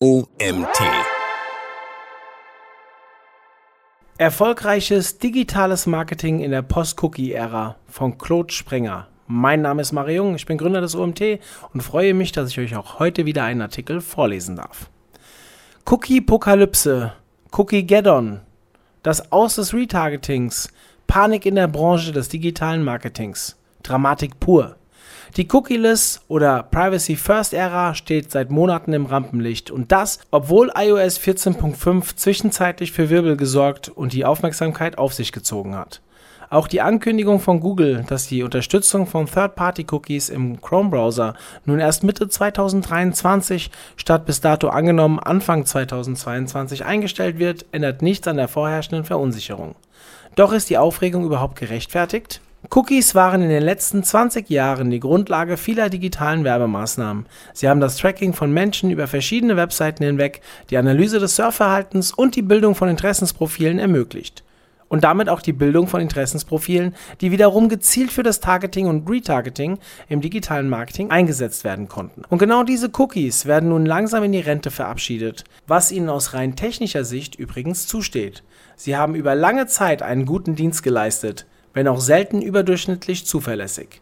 OMT. Erfolgreiches digitales Marketing in der Post-Cookie-Ära von Claude Sprenger. Mein Name ist Mario Jung, ich bin Gründer des OMT und freue mich, dass ich euch auch heute wieder einen Artikel vorlesen darf. Cookie-Pokalypse, Cookie-Geddon, das Aus des Retargetings, Panik in der Branche des digitalen Marketings, Dramatik pur. Die Cookieless oder Privacy First Ära steht seit Monaten im Rampenlicht und das, obwohl iOS 14.5 zwischenzeitlich für Wirbel gesorgt und die Aufmerksamkeit auf sich gezogen hat. Auch die Ankündigung von Google, dass die Unterstützung von Third-Party-Cookies im Chrome-Browser nun erst Mitte 2023 statt bis dato angenommen Anfang 2022 eingestellt wird, ändert nichts an der vorherrschenden Verunsicherung. Doch ist die Aufregung überhaupt gerechtfertigt? Cookies waren in den letzten 20 Jahren die Grundlage vieler digitalen Werbemaßnahmen. Sie haben das Tracking von Menschen über verschiedene Webseiten hinweg, die Analyse des Surfverhaltens und die Bildung von Interessensprofilen ermöglicht. Und damit auch die Bildung von Interessensprofilen, die wiederum gezielt für das Targeting und Retargeting im digitalen Marketing eingesetzt werden konnten. Und genau diese Cookies werden nun langsam in die Rente verabschiedet, was ihnen aus rein technischer Sicht übrigens zusteht. Sie haben über lange Zeit einen guten Dienst geleistet, wenn auch selten überdurchschnittlich zuverlässig.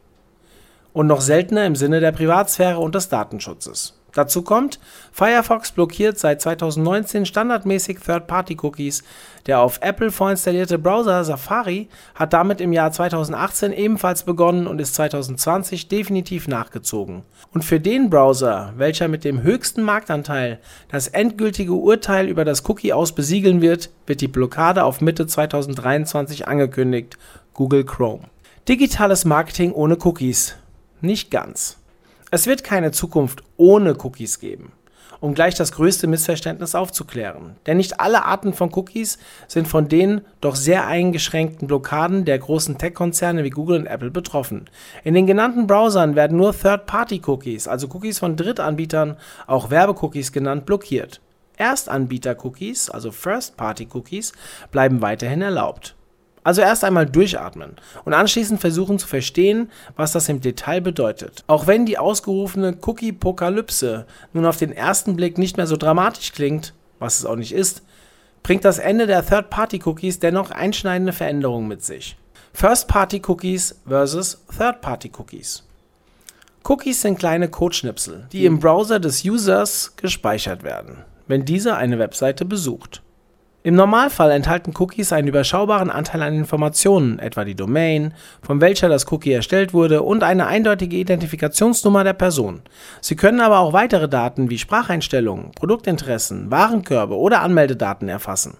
Und noch seltener im Sinne der Privatsphäre und des Datenschutzes. Dazu kommt, Firefox blockiert seit 2019 standardmäßig Third-Party-Cookies. Der auf Apple vorinstallierte Browser Safari hat damit im Jahr 2018 ebenfalls begonnen und ist 2020 definitiv nachgezogen. Und für den Browser, welcher mit dem höchsten Marktanteil das endgültige Urteil über das Cookie aus besiegeln wird, wird die Blockade auf Mitte 2023 angekündigt Google Chrome. Digitales Marketing ohne Cookies. Nicht ganz. Es wird keine Zukunft ohne Cookies geben, um gleich das größte Missverständnis aufzuklären. Denn nicht alle Arten von Cookies sind von den doch sehr eingeschränkten Blockaden der großen Tech-Konzerne wie Google und Apple betroffen. In den genannten Browsern werden nur Third-Party-Cookies, also Cookies von Drittanbietern, auch Werbecookies genannt, blockiert. Erstanbieter-Cookies, also First-Party-Cookies, bleiben weiterhin erlaubt. Also erst einmal durchatmen und anschließend versuchen zu verstehen, was das im Detail bedeutet. Auch wenn die ausgerufene Cookie-Pokalypse nun auf den ersten Blick nicht mehr so dramatisch klingt, was es auch nicht ist, bringt das Ende der Third-Party-Cookies dennoch einschneidende Veränderungen mit sich. First-Party-Cookies versus Third-Party-Cookies. Cookies sind kleine Codeschnipsel, die im Browser des Users gespeichert werden, wenn dieser eine Webseite besucht. Im Normalfall enthalten Cookies einen überschaubaren Anteil an Informationen, etwa die Domain, von welcher das Cookie erstellt wurde und eine eindeutige Identifikationsnummer der Person. Sie können aber auch weitere Daten wie Spracheinstellungen, Produktinteressen, Warenkörbe oder Anmeldedaten erfassen.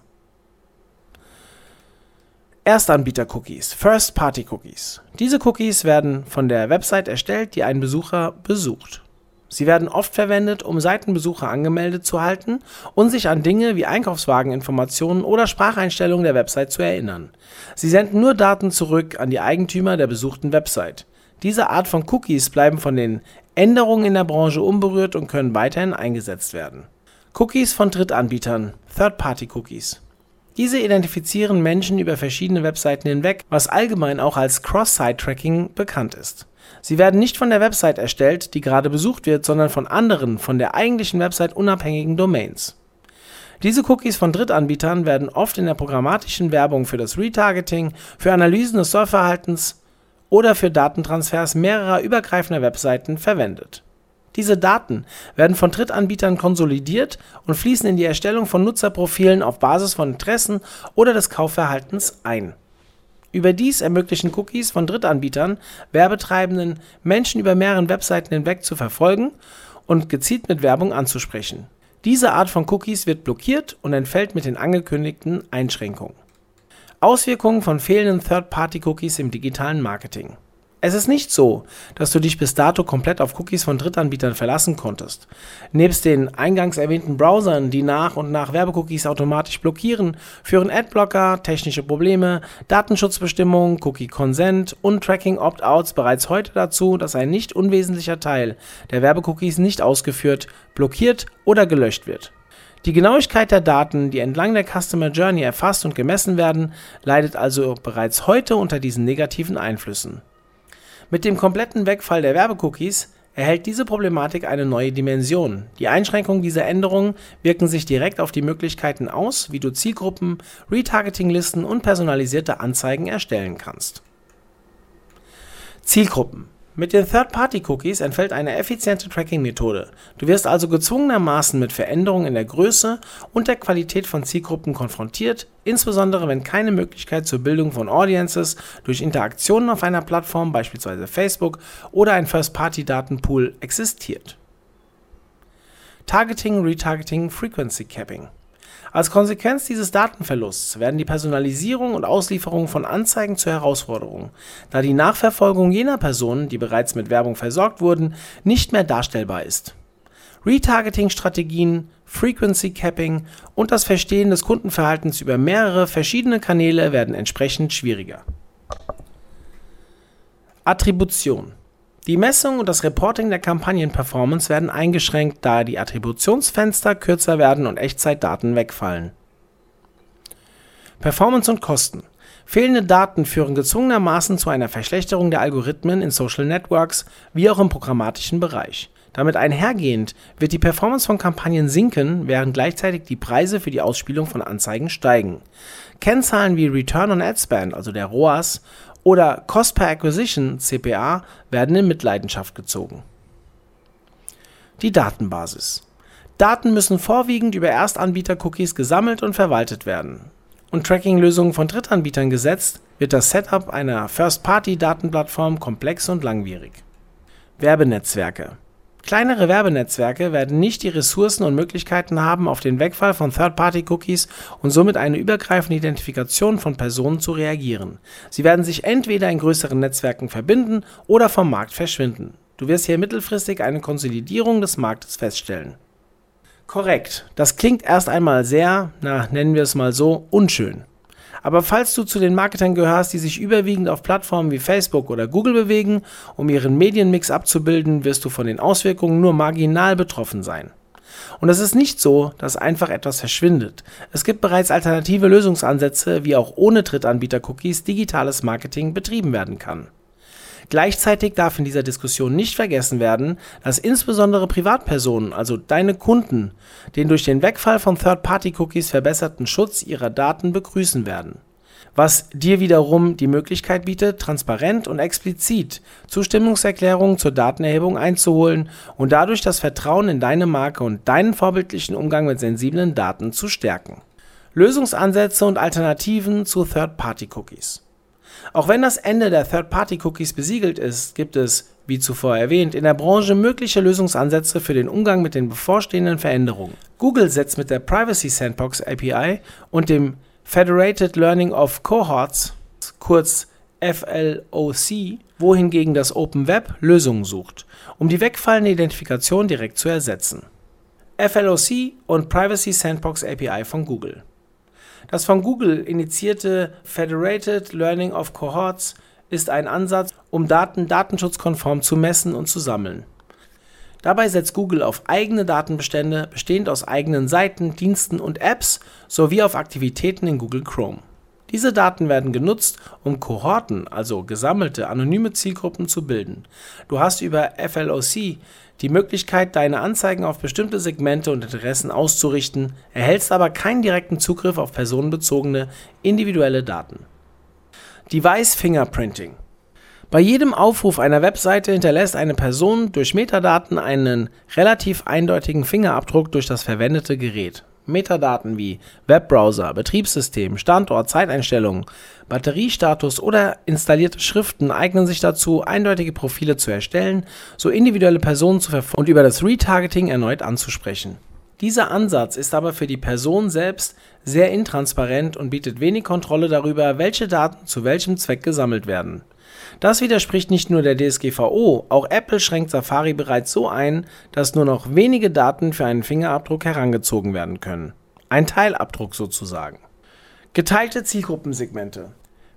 Erstanbieter-Cookies, First-Party-Cookies. Diese Cookies werden von der Website erstellt, die ein Besucher besucht. Sie werden oft verwendet, um Seitenbesucher angemeldet zu halten und sich an Dinge wie Einkaufswageninformationen oder Spracheinstellungen der Website zu erinnern. Sie senden nur Daten zurück an die Eigentümer der besuchten Website. Diese Art von Cookies bleiben von den Änderungen in der Branche unberührt und können weiterhin eingesetzt werden. Cookies von Drittanbietern, Third-Party-Cookies. Diese identifizieren Menschen über verschiedene Webseiten hinweg, was allgemein auch als Cross-Site-Tracking bekannt ist. Sie werden nicht von der Website erstellt, die gerade besucht wird, sondern von anderen, von der eigentlichen Website unabhängigen Domains. Diese Cookies von Drittanbietern werden oft in der programmatischen Werbung für das Retargeting, für Analysen des Surfverhaltens oder für Datentransfers mehrerer übergreifender Webseiten verwendet. Diese Daten werden von Drittanbietern konsolidiert und fließen in die Erstellung von Nutzerprofilen auf Basis von Interessen oder des Kaufverhaltens ein Überdies ermöglichen Cookies von Drittanbietern Werbetreibenden, Menschen über mehrere Webseiten hinweg zu verfolgen und gezielt mit Werbung anzusprechen. Diese Art von Cookies wird blockiert und entfällt mit den angekündigten Einschränkungen. Auswirkungen von fehlenden Third-Party-Cookies im digitalen Marketing es ist nicht so, dass du dich bis dato komplett auf Cookies von Drittanbietern verlassen konntest. Nebst den eingangs erwähnten Browsern, die nach und nach Werbecookies automatisch blockieren, führen Adblocker, technische Probleme, Datenschutzbestimmungen, Cookie Consent und Tracking Opt-outs bereits heute dazu, dass ein nicht unwesentlicher Teil der Werbecookies nicht ausgeführt, blockiert oder gelöscht wird. Die Genauigkeit der Daten, die entlang der Customer Journey erfasst und gemessen werden, leidet also bereits heute unter diesen negativen Einflüssen. Mit dem kompletten Wegfall der Werbecookies erhält diese Problematik eine neue Dimension. Die Einschränkungen dieser Änderungen wirken sich direkt auf die Möglichkeiten aus, wie du Zielgruppen, Retargeting-Listen und personalisierte Anzeigen erstellen kannst. Zielgruppen mit den Third-Party-Cookies entfällt eine effiziente Tracking-Methode. Du wirst also gezwungenermaßen mit Veränderungen in der Größe und der Qualität von Zielgruppen konfrontiert, insbesondere wenn keine Möglichkeit zur Bildung von Audiences durch Interaktionen auf einer Plattform, beispielsweise Facebook, oder ein First-Party-Datenpool existiert. Targeting, Retargeting, Frequency Capping als Konsequenz dieses Datenverlusts werden die Personalisierung und Auslieferung von Anzeigen zur Herausforderung, da die Nachverfolgung jener Personen, die bereits mit Werbung versorgt wurden, nicht mehr darstellbar ist. Retargeting-Strategien, Frequency Capping und das Verstehen des Kundenverhaltens über mehrere verschiedene Kanäle werden entsprechend schwieriger. Attribution die Messung und das Reporting der Kampagnenperformance werden eingeschränkt, da die Attributionsfenster kürzer werden und Echtzeitdaten wegfallen. Performance und Kosten Fehlende Daten führen gezwungenermaßen zu einer Verschlechterung der Algorithmen in Social Networks wie auch im programmatischen Bereich. Damit einhergehend wird die Performance von Kampagnen sinken, während gleichzeitig die Preise für die Ausspielung von Anzeigen steigen. Kennzahlen wie Return on Ad Spend, also der ROAS, oder Cost per Acquisition (CPA) werden in Mitleidenschaft gezogen. Die Datenbasis: Daten müssen vorwiegend über Erstanbieter-Cookies gesammelt und verwaltet werden. und Tracking-Lösungen von Drittanbietern gesetzt, wird das Setup einer First-Party-Datenplattform komplex und langwierig. Werbenetzwerke Kleinere Werbenetzwerke werden nicht die Ressourcen und Möglichkeiten haben, auf den Wegfall von Third-Party-Cookies und somit eine übergreifende Identifikation von Personen zu reagieren. Sie werden sich entweder in größeren Netzwerken verbinden oder vom Markt verschwinden. Du wirst hier mittelfristig eine Konsolidierung des Marktes feststellen. Korrekt, das klingt erst einmal sehr, na nennen wir es mal so, unschön. Aber falls du zu den Marketern gehörst, die sich überwiegend auf Plattformen wie Facebook oder Google bewegen, um ihren Medienmix abzubilden, wirst du von den Auswirkungen nur marginal betroffen sein. Und es ist nicht so, dass einfach etwas verschwindet. Es gibt bereits alternative Lösungsansätze, wie auch ohne Drittanbieter-Cookies digitales Marketing betrieben werden kann. Gleichzeitig darf in dieser Diskussion nicht vergessen werden, dass insbesondere Privatpersonen, also deine Kunden, den durch den Wegfall von Third-Party-Cookies verbesserten Schutz ihrer Daten begrüßen werden. Was dir wiederum die Möglichkeit bietet, transparent und explizit Zustimmungserklärungen zur Datenerhebung einzuholen und dadurch das Vertrauen in deine Marke und deinen vorbildlichen Umgang mit sensiblen Daten zu stärken. Lösungsansätze und Alternativen zu Third-Party-Cookies auch wenn das Ende der Third-Party-Cookies besiegelt ist, gibt es, wie zuvor erwähnt, in der Branche mögliche Lösungsansätze für den Umgang mit den bevorstehenden Veränderungen. Google setzt mit der Privacy Sandbox API und dem Federated Learning of Cohorts, kurz FLOC, wohingegen das Open Web Lösungen sucht, um die wegfallende Identifikation direkt zu ersetzen. FLOC und Privacy Sandbox API von Google das von Google initiierte Federated Learning of Cohorts ist ein Ansatz, um Daten datenschutzkonform zu messen und zu sammeln. Dabei setzt Google auf eigene Datenbestände bestehend aus eigenen Seiten, Diensten und Apps sowie auf Aktivitäten in Google Chrome. Diese Daten werden genutzt, um Kohorten, also gesammelte anonyme Zielgruppen zu bilden. Du hast über FLOC die Möglichkeit, deine Anzeigen auf bestimmte Segmente und Interessen auszurichten, erhältst aber keinen direkten Zugriff auf personenbezogene individuelle Daten. Device Fingerprinting bei jedem Aufruf einer Webseite hinterlässt eine Person durch Metadaten einen relativ eindeutigen Fingerabdruck durch das verwendete Gerät Metadaten wie Webbrowser, Betriebssystem, Standort, Zeiteinstellungen, Batteriestatus oder installierte Schriften eignen sich dazu, eindeutige Profile zu erstellen, so individuelle Personen zu verfolgen und über das Retargeting erneut anzusprechen. Dieser Ansatz ist aber für die Person selbst sehr intransparent und bietet wenig Kontrolle darüber, welche Daten zu welchem Zweck gesammelt werden das widerspricht nicht nur der DSGVO, auch Apple schränkt Safari bereits so ein, dass nur noch wenige Daten für einen Fingerabdruck herangezogen werden können. Ein Teilabdruck sozusagen. Geteilte Zielgruppensegmente.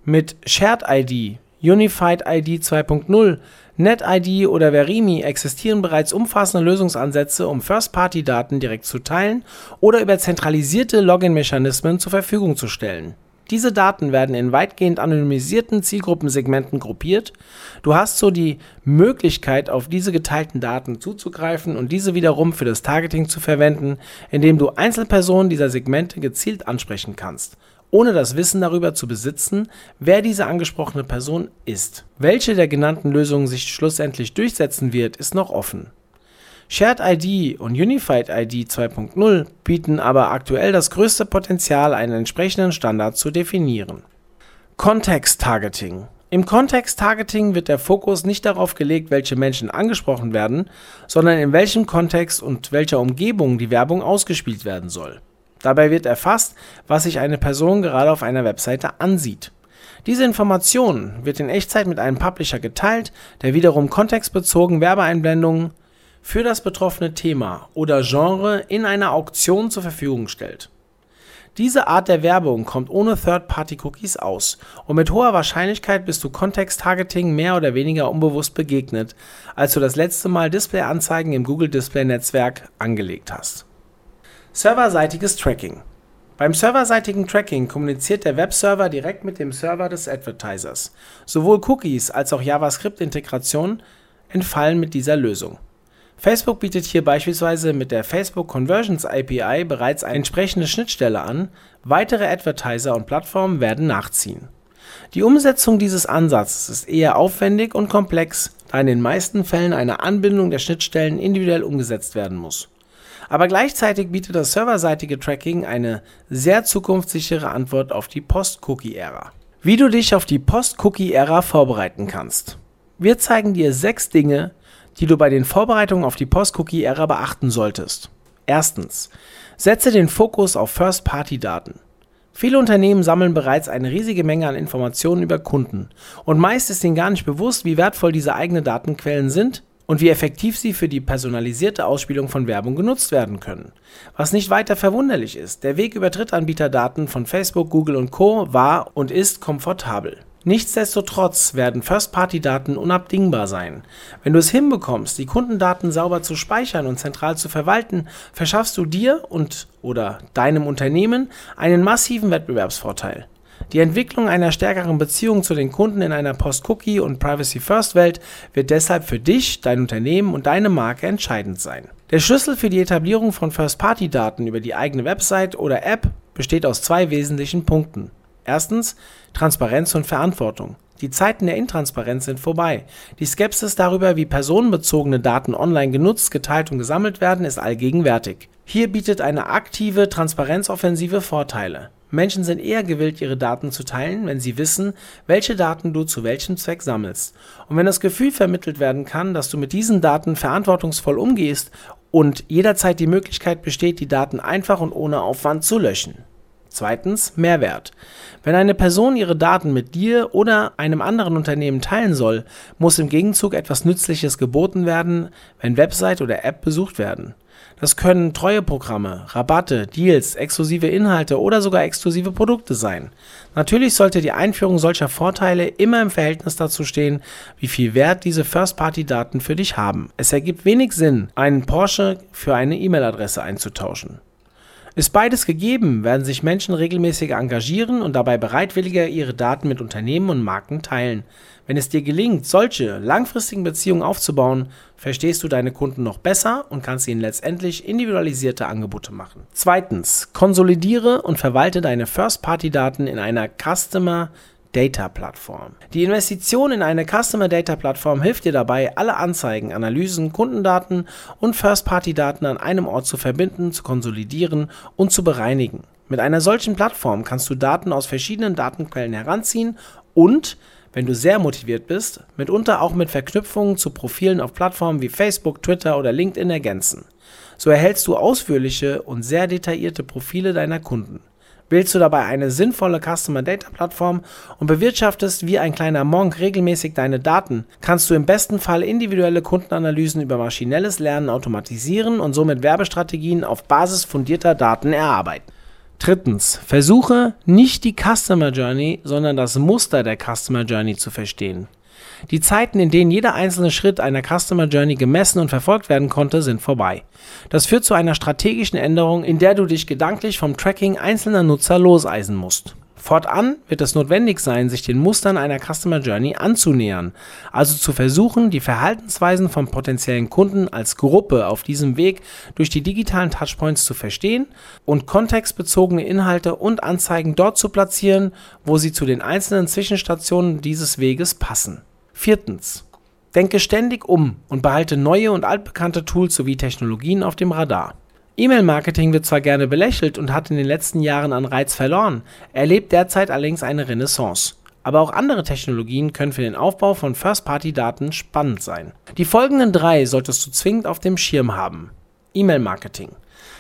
Mit Shared ID, Unified ID 2.0, NetID oder Verimi existieren bereits umfassende Lösungsansätze, um First-Party-Daten direkt zu teilen oder über zentralisierte Login-Mechanismen zur Verfügung zu stellen Diese Daten werden in weitgehend anonymisierten Zielgruppensegmenten gruppiert. Du hast so die Möglichkeit, auf diese geteilten Daten zuzugreifen und diese wiederum für das Targeting zu verwenden, indem du Einzelpersonen dieser Segmente gezielt ansprechen kannst, ohne das Wissen darüber zu besitzen, wer diese angesprochene Person ist. Welche der genannten Lösungen sich schlussendlich durchsetzen wird, ist noch offen. Shared ID und Unified ID 2.0 bieten aber aktuell das größte Potenzial, einen entsprechenden Standard zu definieren. Kontext-Targeting Im Kontext-Targeting wird der Fokus nicht darauf gelegt, welche Menschen angesprochen werden, sondern in welchem Kontext und welcher Umgebung die Werbung ausgespielt werden soll. Dabei wird erfasst, was sich eine Person gerade auf einer Webseite ansieht. Diese Information wird in Echtzeit mit einem Publisher geteilt, der wiederum kontextbezogen Werbeeinblendungen für das betroffene Thema oder Genre in einer Auktion zur Verfügung stellt. Diese Art der Werbung kommt ohne Third-Party-Cookies aus und mit hoher Wahrscheinlichkeit bist du Kontext-Targeting mehr oder weniger unbewusst begegnet, als du das letzte Mal Display-Anzeigen im Google Display-Netzwerk angelegt hast. Serverseitiges Tracking beim serverseitigen Tracking kommuniziert der Webserver direkt mit dem Server des Advertisers. Sowohl Cookies als auch JavaScript-Integration entfallen mit dieser Lösung. Facebook bietet hier beispielsweise mit der Facebook Conversions API bereits eine entsprechende Schnittstelle an, weitere Advertiser und Plattformen werden nachziehen. Die Umsetzung dieses Ansatzes ist eher aufwendig und komplex, da in den meisten Fällen eine Anbindung der Schnittstellen individuell umgesetzt werden muss. Aber gleichzeitig bietet das serverseitige Tracking eine sehr zukunftssichere Antwort auf die Post-Cookie-Ära. Wie du dich auf die Post-Cookie-Ära vorbereiten kannst. Wir zeigen dir sechs Dinge, die du bei den Vorbereitungen auf die Post-Cookie-Ära beachten solltest. Erstens. Setze den Fokus auf First-Party-Daten. Viele Unternehmen sammeln bereits eine riesige Menge an Informationen über Kunden und meist ist ihnen gar nicht bewusst, wie wertvoll diese eigenen Datenquellen sind und wie effektiv sie für die personalisierte Ausspielung von Werbung genutzt werden können. Was nicht weiter verwunderlich ist, der Weg über Drittanbieterdaten von Facebook, Google und Co war und ist komfortabel. Nichtsdestotrotz werden First-Party-Daten unabdingbar sein. Wenn du es hinbekommst, die Kundendaten sauber zu speichern und zentral zu verwalten, verschaffst du dir und oder deinem Unternehmen einen massiven Wettbewerbsvorteil. Die Entwicklung einer stärkeren Beziehung zu den Kunden in einer Post-Cookie- und Privacy-First-Welt wird deshalb für dich, dein Unternehmen und deine Marke entscheidend sein. Der Schlüssel für die Etablierung von First-Party-Daten über die eigene Website oder App besteht aus zwei wesentlichen Punkten. Erstens Transparenz und Verantwortung. Die Zeiten der Intransparenz sind vorbei. Die Skepsis darüber, wie personenbezogene Daten online genutzt, geteilt und gesammelt werden, ist allgegenwärtig. Hier bietet eine aktive Transparenzoffensive Vorteile. Menschen sind eher gewillt, ihre Daten zu teilen, wenn sie wissen, welche Daten du zu welchem Zweck sammelst. Und wenn das Gefühl vermittelt werden kann, dass du mit diesen Daten verantwortungsvoll umgehst und jederzeit die Möglichkeit besteht, die Daten einfach und ohne Aufwand zu löschen. Zweitens Mehrwert. Wenn eine Person ihre Daten mit dir oder einem anderen Unternehmen teilen soll, muss im Gegenzug etwas Nützliches geboten werden, wenn Website oder App besucht werden. Das können Treueprogramme, Rabatte, Deals, exklusive Inhalte oder sogar exklusive Produkte sein. Natürlich sollte die Einführung solcher Vorteile immer im Verhältnis dazu stehen, wie viel Wert diese First-Party-Daten für dich haben. Es ergibt wenig Sinn, einen Porsche für eine E-Mail-Adresse einzutauschen. Ist beides gegeben, werden sich Menschen regelmäßig engagieren und dabei bereitwilliger ihre Daten mit Unternehmen und Marken teilen. Wenn es dir gelingt, solche langfristigen Beziehungen aufzubauen, verstehst du deine Kunden noch besser und kannst ihnen letztendlich individualisierte Angebote machen. Zweitens, konsolidiere und verwalte deine First-Party-Daten in einer Customer Data Plattform. Die Investition in eine Customer Data Plattform hilft dir dabei, alle Anzeigen, Analysen, Kundendaten und First-Party-Daten an einem Ort zu verbinden, zu konsolidieren und zu bereinigen. Mit einer solchen Plattform kannst du Daten aus verschiedenen Datenquellen heranziehen und wenn du sehr motiviert bist, mitunter auch mit Verknüpfungen zu Profilen auf Plattformen wie Facebook, Twitter oder LinkedIn ergänzen. So erhältst du ausführliche und sehr detaillierte Profile deiner Kunden. Wählst du dabei eine sinnvolle Customer Data Plattform und bewirtschaftest wie ein kleiner Monk regelmäßig deine Daten, kannst du im besten Fall individuelle Kundenanalysen über maschinelles Lernen automatisieren und somit Werbestrategien auf Basis fundierter Daten erarbeiten. Drittens, versuche nicht die Customer Journey, sondern das Muster der Customer Journey zu verstehen. Die Zeiten, in denen jeder einzelne Schritt einer Customer Journey gemessen und verfolgt werden konnte, sind vorbei. Das führt zu einer strategischen Änderung, in der du dich gedanklich vom Tracking einzelner Nutzer loseisen musst. Fortan wird es notwendig sein, sich den Mustern einer Customer Journey anzunähern, also zu versuchen, die Verhaltensweisen von potenziellen Kunden als Gruppe auf diesem Weg durch die digitalen Touchpoints zu verstehen und kontextbezogene Inhalte und Anzeigen dort zu platzieren, wo sie zu den einzelnen Zwischenstationen dieses Weges passen. Viertens. Denke ständig um und behalte neue und altbekannte Tools sowie Technologien auf dem Radar. E-Mail-Marketing wird zwar gerne belächelt und hat in den letzten Jahren an Reiz verloren, erlebt derzeit allerdings eine Renaissance. Aber auch andere Technologien können für den Aufbau von First-Party-Daten spannend sein. Die folgenden drei solltest du zwingend auf dem Schirm haben. E-Mail-Marketing.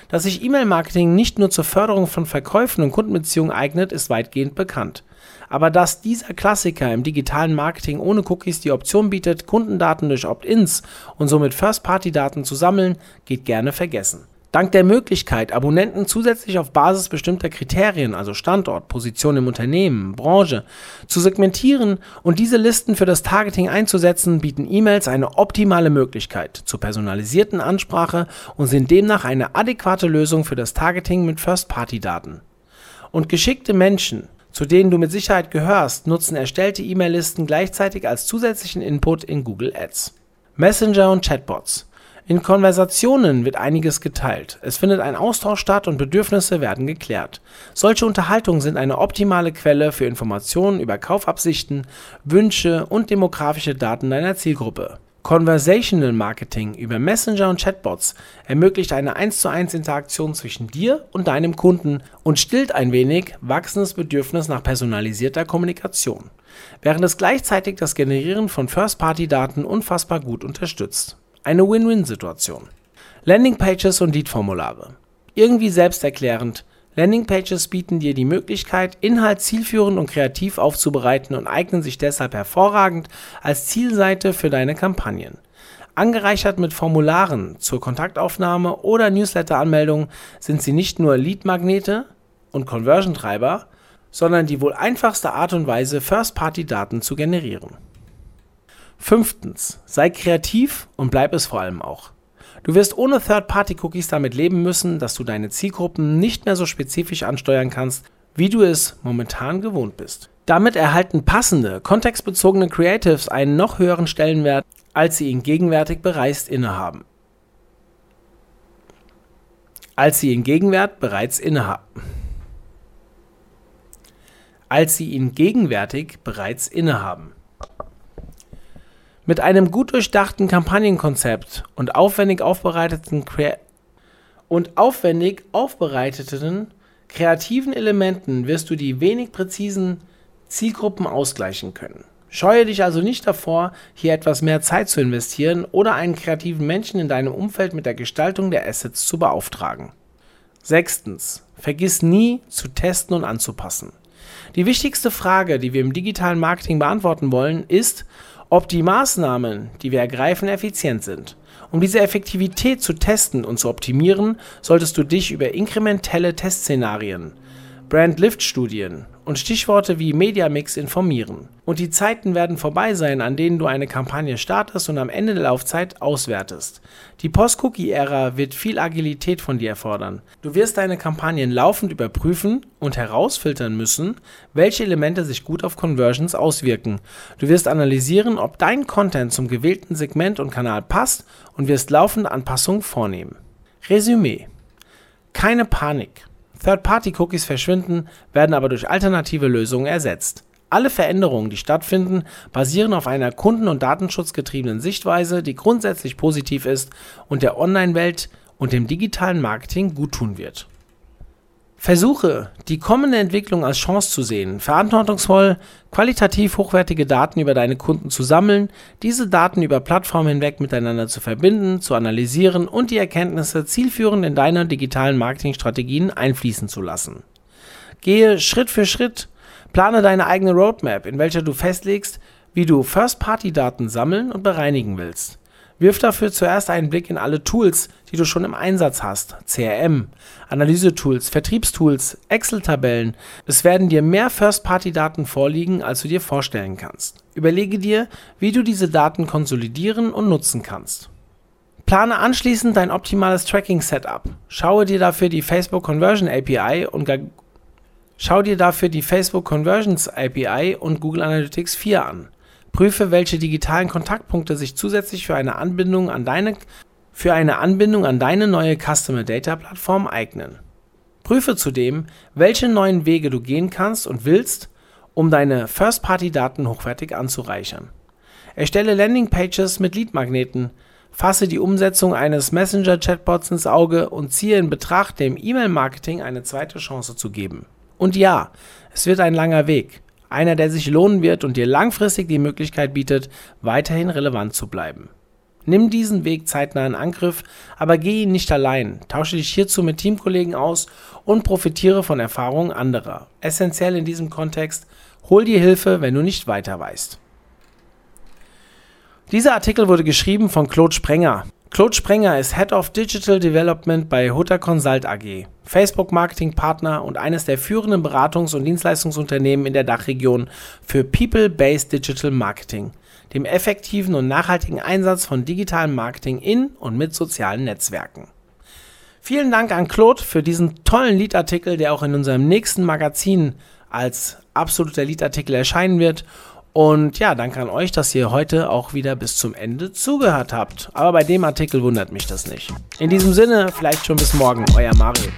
Dass sich E-Mail-Marketing nicht nur zur Förderung von Verkäufen und Kundenbeziehungen eignet, ist weitgehend bekannt. Aber dass dieser Klassiker im digitalen Marketing ohne Cookies die Option bietet, Kundendaten durch Opt-ins und somit First-Party-Daten zu sammeln, geht gerne vergessen. Dank der Möglichkeit, Abonnenten zusätzlich auf Basis bestimmter Kriterien, also Standort, Position im Unternehmen, Branche, zu segmentieren und diese Listen für das Targeting einzusetzen, bieten E-Mails eine optimale Möglichkeit zur personalisierten Ansprache und sind demnach eine adäquate Lösung für das Targeting mit First-Party-Daten. Und geschickte Menschen, zu denen du mit Sicherheit gehörst, nutzen erstellte E-Mail-Listen gleichzeitig als zusätzlichen Input in Google Ads. Messenger und Chatbots in Konversationen wird einiges geteilt, es findet ein Austausch statt und Bedürfnisse werden geklärt. Solche Unterhaltungen sind eine optimale Quelle für Informationen über Kaufabsichten, Wünsche und demografische Daten deiner Zielgruppe. Conversational Marketing über Messenger und Chatbots ermöglicht eine 1 zu 1 Interaktion zwischen dir und deinem Kunden und stillt ein wenig wachsendes Bedürfnis nach personalisierter Kommunikation, während es gleichzeitig das Generieren von First-Party-Daten unfassbar gut unterstützt. Eine Win-Win-Situation. Landingpages und Lead-Formulare. Irgendwie selbsterklärend. Landingpages bieten dir die Möglichkeit, Inhalt zielführend und kreativ aufzubereiten und eignen sich deshalb hervorragend als Zielseite für deine Kampagnen. Angereichert mit Formularen zur Kontaktaufnahme oder Newsletter-Anmeldung sind sie nicht nur Lead-Magnete und Conversion-Treiber, sondern die wohl einfachste Art und Weise, First-Party-Daten zu generieren. Fünftens, sei kreativ und bleib es vor allem auch. Du wirst ohne Third-Party-Cookies damit leben müssen, dass du deine Zielgruppen nicht mehr so spezifisch ansteuern kannst, wie du es momentan gewohnt bist. Damit erhalten passende, kontextbezogene Creatives einen noch höheren Stellenwert, als sie ihn gegenwärtig bereits innehaben. Als sie ihn Gegenwert bereits innehaben. Als sie ihn gegenwärtig bereits innehaben. Mit einem gut durchdachten Kampagnenkonzept und aufwendig aufbereiteten Crea und aufwendig aufbereiteten kreativen Elementen wirst du die wenig präzisen Zielgruppen ausgleichen können. Scheue dich also nicht davor, hier etwas mehr Zeit zu investieren oder einen kreativen Menschen in deinem Umfeld mit der Gestaltung der Assets zu beauftragen. Sechstens. Vergiss nie zu testen und anzupassen. Die wichtigste Frage, die wir im digitalen Marketing beantworten wollen, ist, ob die Maßnahmen, die wir ergreifen, effizient sind. Um diese Effektivität zu testen und zu optimieren, solltest du dich über inkrementelle Testszenarien, Brand-Lift-Studien und Stichworte wie Mediamix informieren. Und die Zeiten werden vorbei sein, an denen du eine Kampagne startest und am Ende der Laufzeit auswertest. Die Post-Cookie-Ära wird viel Agilität von dir erfordern. Du wirst deine Kampagnen laufend überprüfen und herausfiltern müssen, welche Elemente sich gut auf Conversions auswirken. Du wirst analysieren, ob dein Content zum gewählten Segment und Kanal passt und wirst laufend Anpassungen vornehmen. Resümee. Keine Panik. Third-Party-Cookies verschwinden, werden aber durch alternative Lösungen ersetzt. Alle Veränderungen, die stattfinden, basieren auf einer kunden- und datenschutzgetriebenen Sichtweise, die grundsätzlich positiv ist und der Online-Welt und dem digitalen Marketing guttun wird. Versuche, die kommende Entwicklung als Chance zu sehen, verantwortungsvoll, qualitativ hochwertige Daten über deine Kunden zu sammeln, diese Daten über Plattformen hinweg miteinander zu verbinden, zu analysieren und die Erkenntnisse zielführend in deine digitalen Marketingstrategien einfließen zu lassen. Gehe Schritt für Schritt, plane deine eigene Roadmap, in welcher du festlegst, wie du First-Party-Daten sammeln und bereinigen willst. Wirf dafür zuerst einen Blick in alle Tools, die du schon im Einsatz hast. CRM, Analysetools, Vertriebstools, Excel-Tabellen. Es werden dir mehr First-Party-Daten vorliegen, als du dir vorstellen kannst. Überlege dir, wie du diese Daten konsolidieren und nutzen kannst. Plane anschließend dein optimales Tracking-Setup. Schaue dir dafür die Facebook Conversion API und Schau dir dafür die Facebook Conversions API und Google Analytics 4 an. Prüfe, welche digitalen Kontaktpunkte sich zusätzlich für eine Anbindung an deine, für eine Anbindung an deine neue Customer Data Plattform eignen. Prüfe zudem, welche neuen Wege du gehen kannst und willst, um deine First-Party-Daten hochwertig anzureichern. Erstelle Landingpages mit Leadmagneten, fasse die Umsetzung eines Messenger-Chatbots ins Auge und ziehe in Betracht, dem E-Mail-Marketing eine zweite Chance zu geben. Und ja, es wird ein langer Weg, einer, der sich lohnen wird und dir langfristig die Möglichkeit bietet, weiterhin relevant zu bleiben. Nimm diesen Weg zeitnah in Angriff, aber geh ihn nicht allein. Tausche dich hierzu mit Teamkollegen aus und profitiere von Erfahrungen anderer. Essentiell in diesem Kontext, hol dir Hilfe, wenn du nicht weiter weißt. Dieser Artikel wurde geschrieben von Claude Sprenger. Claude Sprenger ist Head of Digital Development bei Hutter Consult AG, Facebook Marketing Partner und eines der führenden Beratungs- und Dienstleistungsunternehmen in der Dachregion für People-Based Digital Marketing, dem effektiven und nachhaltigen Einsatz von digitalem Marketing in und mit sozialen Netzwerken. Vielen Dank an Claude für diesen tollen Leadartikel, der auch in unserem nächsten Magazin als absoluter Leadartikel erscheinen wird und ja, danke an euch, dass ihr heute auch wieder bis zum Ende zugehört habt. Aber bei dem Artikel wundert mich das nicht. In diesem Sinne, vielleicht schon bis morgen, euer Mario.